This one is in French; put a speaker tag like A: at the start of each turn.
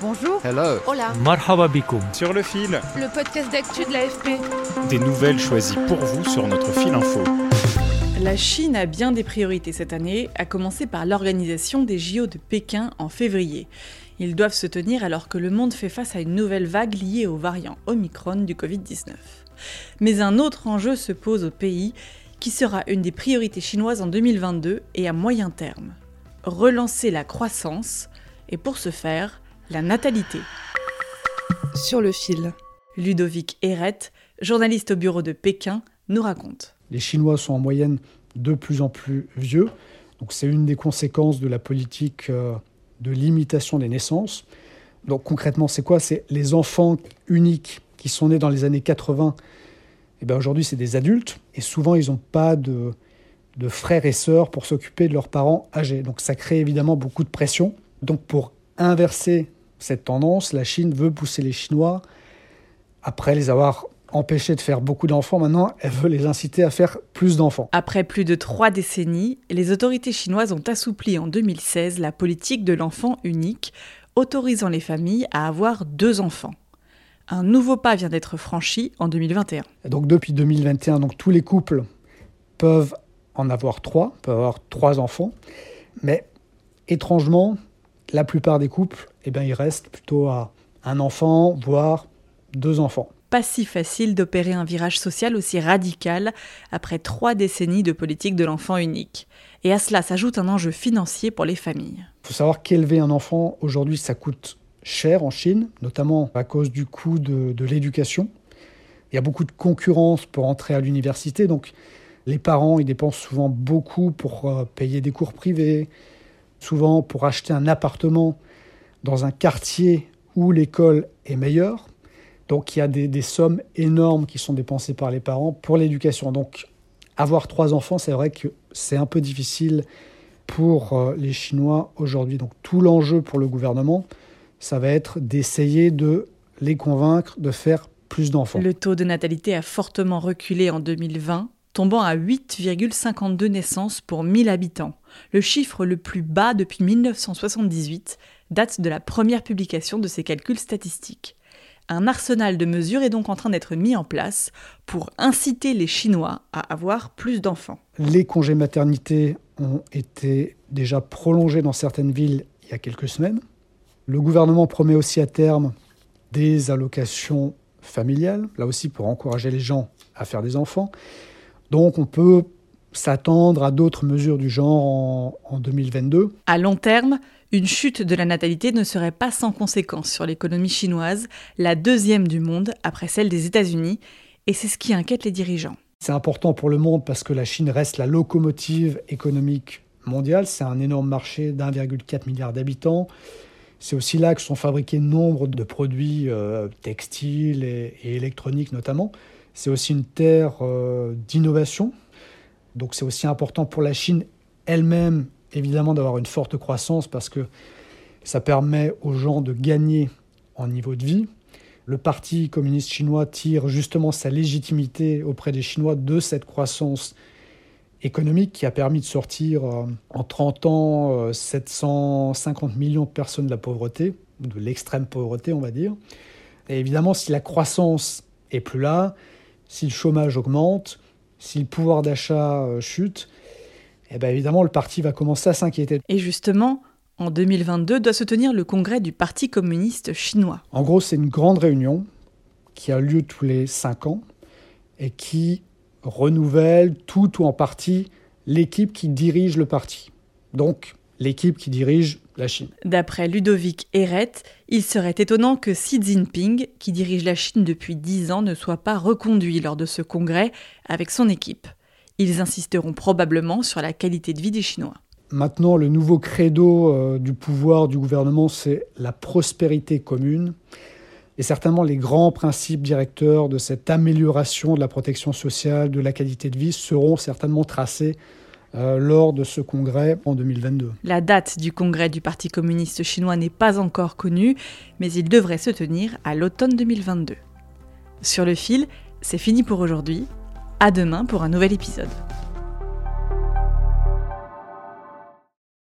A: Bonjour.
B: Hello.
A: Hola.
C: Marhaba bikoum.
D: Sur le fil,
A: Le podcast d'actu de l'AFP.
D: des nouvelles choisies pour vous sur notre fil info.
E: La Chine a bien des priorités cette année, à commencer par l'organisation des JO de Pékin en février. Ils doivent se tenir alors que le monde fait face à une nouvelle vague liée au variant Omicron du Covid-19. Mais un autre enjeu se pose au pays, qui sera une des priorités chinoises en 2022 et à moyen terme. Relancer la croissance, et pour ce faire, la natalité.
A: Sur le fil.
E: Ludovic Erret, journaliste au bureau de Pékin, nous raconte.
F: Les Chinois sont en moyenne de plus en plus vieux. Donc c'est une des conséquences de la politique euh, de limitation des naissances. Donc concrètement, c'est quoi? C'est les enfants uniques qui sont nés dans les années 80. Et bien aujourd'hui, c'est des adultes. Et souvent, ils n'ont pas de, de frères et sœurs pour s'occuper de leurs parents âgés. Donc ça crée évidemment beaucoup de pression. Donc pour inverser cette tendance, la Chine veut pousser les Chinois, après les avoir empêchés de faire beaucoup d'enfants, maintenant elle veut les inciter à faire plus d'enfants.
E: Après plus de trois décennies, les autorités chinoises ont assoupli en 2016 la politique de l'enfant unique, autorisant les familles à avoir deux enfants. Un nouveau pas vient d'être franchi en 2021.
F: Et donc depuis 2021, donc tous les couples peuvent en avoir trois, peuvent avoir trois enfants, mais étrangement, la plupart des couples, eh bien, ils restent plutôt à un enfant, voire deux enfants.
E: Pas si facile d'opérer un virage social aussi radical après trois décennies de politique de l'enfant unique. Et à cela s'ajoute un enjeu financier pour les familles.
F: Il faut savoir qu'élever un enfant, aujourd'hui, ça coûte cher en Chine, notamment à cause du coût de, de l'éducation. Il y a beaucoup de concurrence pour entrer à l'université, donc les parents, ils dépensent souvent beaucoup pour euh, payer des cours privés, souvent pour acheter un appartement dans un quartier où l'école est meilleure. Donc il y a des, sommes énormes qui sont dépensées par les parents pour l'éducation. Donc avoir trois enfants, c'est vrai que c'est un peu difficile pour euh, les Chinois aujourd'hui. Donc tout l'enjeu pour le gouvernement, ça va être d'essayer de les convaincre de faire plus d'enfants.
E: Le taux de natalité a fortement reculé en 2020, tombant à 8,52 naissances pour 1000 habitants. Le chiffre le plus bas depuis 1978 date de la première publication de ces calculs statistiques. Un arsenal de mesures est donc en train d'être mis en place pour inciter les Chinois à avoir plus d'enfants.
F: Les congés maternité ont été déjà prolongés dans certaines villes il y a quelques semaines. Le gouvernement promet aussi à terme des allocations familiales, là aussi pour encourager les gens à faire des enfants. Donc on peut s'attendre à d'autres mesures du genre en, en, 2022.
E: À long terme, une chute de la natalité ne serait pas sans conséquences sur l'économie chinoise, la deuxième du monde après celle des États-Unis, et c'est ce qui inquiète les dirigeants.
F: C'est important pour le monde parce que la Chine reste la locomotive économique mondiale. C'est un énorme marché d'1,4 milliard d'habitants. C'est aussi là que sont fabriqués nombre de produits euh, textiles et, et, électroniques notamment. C'est aussi une terre euh, d'innovation. Donc c'est aussi important pour la Chine elle-même, évidemment, d'avoir une forte croissance parce que ça permet aux gens de gagner en niveau de vie. Le Parti communiste chinois tire justement sa légitimité auprès des Chinois de cette croissance économique qui a permis de sortir euh, en 30 ans euh, 750 millions de personnes de la pauvreté, de l'extrême pauvreté on va dire. Et évidemment si la croissance est plus là, si le chômage augmente, si le pouvoir d'achat euh, chute, eh bien évidemment le parti va commencer à s'inquiéter.
E: Et justement, en 2022 doit se tenir le congrès du Parti communiste chinois.
F: En gros, c'est une grande réunion qui a lieu tous les cinq ans et qui renouvelle tout ou en partie l'équipe qui dirige le parti. Donc, l'équipe qui dirige la Chine.
E: D'après Ludovic Erret, il serait étonnant que Xi Jinping, qui dirige la Chine depuis dix ans, ne soit pas reconduit lors de ce congrès avec son équipe. Ils insisteront probablement sur la qualité de vie des Chinois.
F: Maintenant, le nouveau credo euh, du pouvoir du gouvernement, c'est la prospérité commune. Et certainement, les grands principes directeurs de cette amélioration de la protection sociale, de la qualité de vie, seront certainement tracés euh, lors de ce congrès en 2022.
E: La date du congrès du Parti communiste chinois n'est pas encore connue, mais il devrait se tenir à l'automne 2022. Sur le fil, c'est fini pour aujourd'hui. À demain pour un nouvel épisode.